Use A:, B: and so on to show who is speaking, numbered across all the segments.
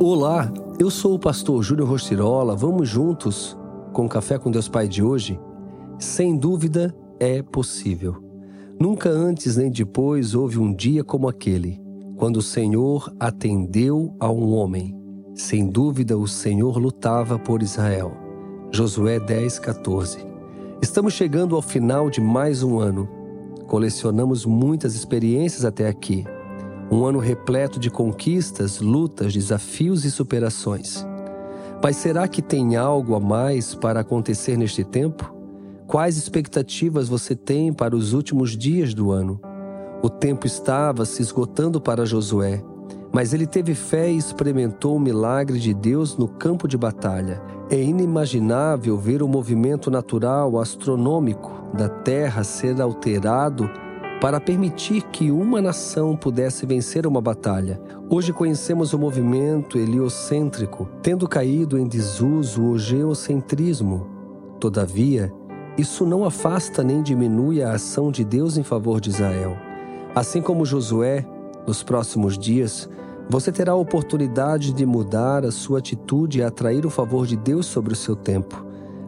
A: Olá, eu sou o pastor Júlio Rostirola. Vamos juntos com o Café com Deus Pai de hoje? Sem dúvida, é possível. Nunca antes nem depois houve um dia como aquele, quando o Senhor atendeu a um homem. Sem dúvida, o Senhor lutava por Israel. Josué 10, 14. Estamos chegando ao final de mais um ano. Colecionamos muitas experiências até aqui. Um ano repleto de conquistas, lutas, desafios e superações. Mas será que tem algo a mais para acontecer neste tempo? Quais expectativas você tem para os últimos dias do ano? O tempo estava se esgotando para Josué, mas ele teve fé e experimentou o milagre de Deus no campo de batalha. É inimaginável ver o movimento natural astronômico da Terra ser alterado para permitir que uma nação pudesse vencer uma batalha. Hoje conhecemos o movimento heliocêntrico, tendo caído em desuso o geocentrismo. Todavia, isso não afasta nem diminui a ação de Deus em favor de Israel. Assim como Josué, nos próximos dias, você terá a oportunidade de mudar a sua atitude e atrair o favor de Deus sobre o seu tempo.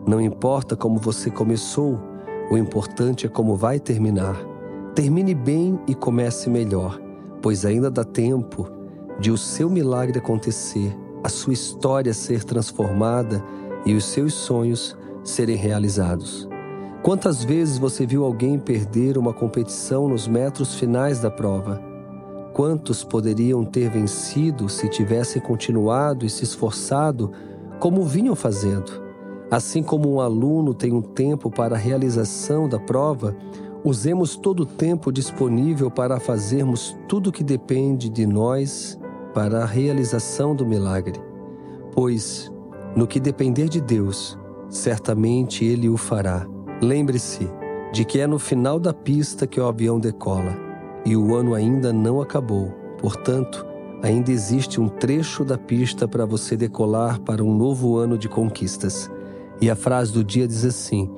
A: Não importa como você começou, o importante é como vai terminar. Termine bem e comece melhor, pois ainda dá tempo de o seu milagre acontecer, a sua história ser transformada e os seus sonhos serem realizados. Quantas vezes você viu alguém perder uma competição nos metros finais da prova? Quantos poderiam ter vencido se tivessem continuado e se esforçado como vinham fazendo? Assim como um aluno tem um tempo para a realização da prova, Usemos todo o tempo disponível para fazermos tudo o que depende de nós para a realização do milagre. Pois, no que depender de Deus, certamente Ele o fará. Lembre-se de que é no final da pista que o avião decola e o ano ainda não acabou. Portanto, ainda existe um trecho da pista para você decolar para um novo ano de conquistas. E a frase do dia diz assim: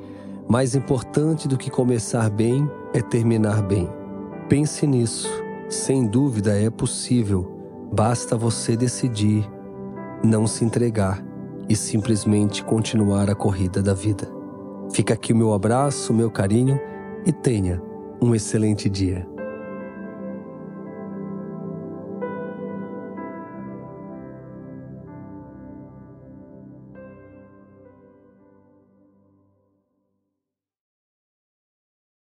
A: mais importante do que começar bem é terminar bem. Pense nisso. Sem dúvida é possível. Basta você decidir não se entregar e simplesmente continuar a corrida da vida. Fica aqui o meu abraço, meu carinho e tenha um excelente dia.